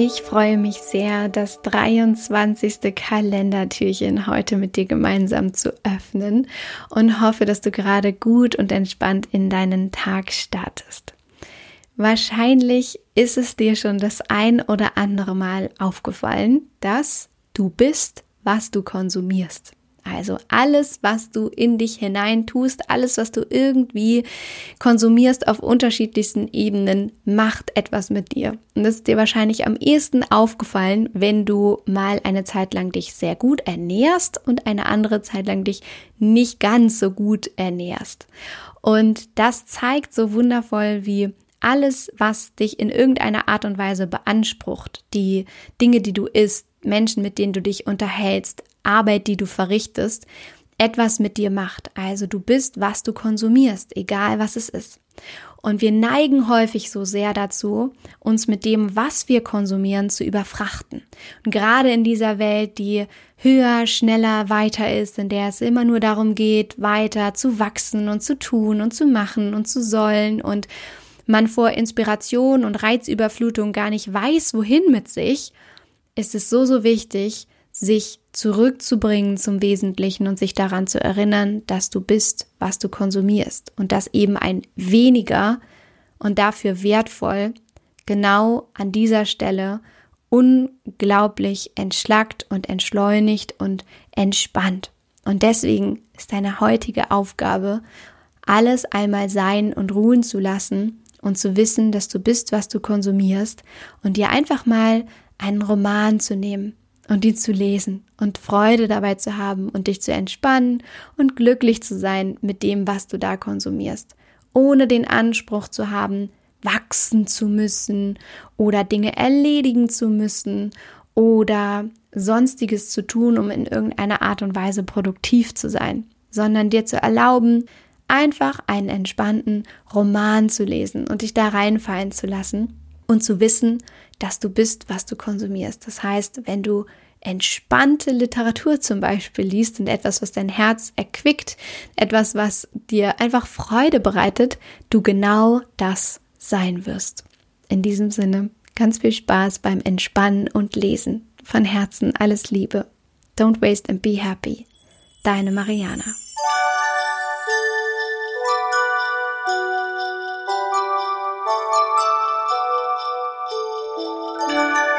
Ich freue mich sehr, das 23. Kalendertürchen heute mit dir gemeinsam zu öffnen und hoffe, dass du gerade gut und entspannt in deinen Tag startest. Wahrscheinlich ist es dir schon das ein oder andere Mal aufgefallen, dass du bist, was du konsumierst. Also alles, was du in dich hinein tust, alles, was du irgendwie konsumierst auf unterschiedlichsten Ebenen, macht etwas mit dir. Und das ist dir wahrscheinlich am ehesten aufgefallen, wenn du mal eine Zeit lang dich sehr gut ernährst und eine andere Zeit lang dich nicht ganz so gut ernährst. Und das zeigt so wundervoll, wie alles, was dich in irgendeiner Art und Weise beansprucht, die Dinge, die du isst, Menschen, mit denen du dich unterhältst, Arbeit, die du verrichtest, etwas mit dir macht. Also du bist, was du konsumierst, egal was es ist. Und wir neigen häufig so sehr dazu, uns mit dem, was wir konsumieren, zu überfrachten. Und gerade in dieser Welt, die höher, schneller, weiter ist, in der es immer nur darum geht, weiter zu wachsen und zu tun und zu machen und zu sollen und man vor Inspiration und Reizüberflutung gar nicht weiß, wohin mit sich, ist es so, so wichtig, sich zurückzubringen zum Wesentlichen und sich daran zu erinnern, dass du bist, was du konsumierst und dass eben ein weniger und dafür wertvoll genau an dieser Stelle unglaublich entschlackt und entschleunigt und entspannt. Und deswegen ist deine heutige Aufgabe, alles einmal sein und ruhen zu lassen und zu wissen, dass du bist, was du konsumierst und dir einfach mal einen Roman zu nehmen, und die zu lesen und Freude dabei zu haben und dich zu entspannen und glücklich zu sein mit dem, was du da konsumierst, ohne den Anspruch zu haben, wachsen zu müssen oder Dinge erledigen zu müssen oder sonstiges zu tun, um in irgendeiner Art und Weise produktiv zu sein, sondern dir zu erlauben, einfach einen entspannten Roman zu lesen und dich da reinfallen zu lassen und zu wissen, dass du bist, was du konsumierst. Das heißt, wenn du entspannte Literatur zum Beispiel liest und etwas, was dein Herz erquickt, etwas, was dir einfach Freude bereitet, du genau das sein wirst. In diesem Sinne, ganz viel Spaß beim Entspannen und Lesen. Von Herzen alles Liebe. Don't waste and be happy. Deine Mariana. Música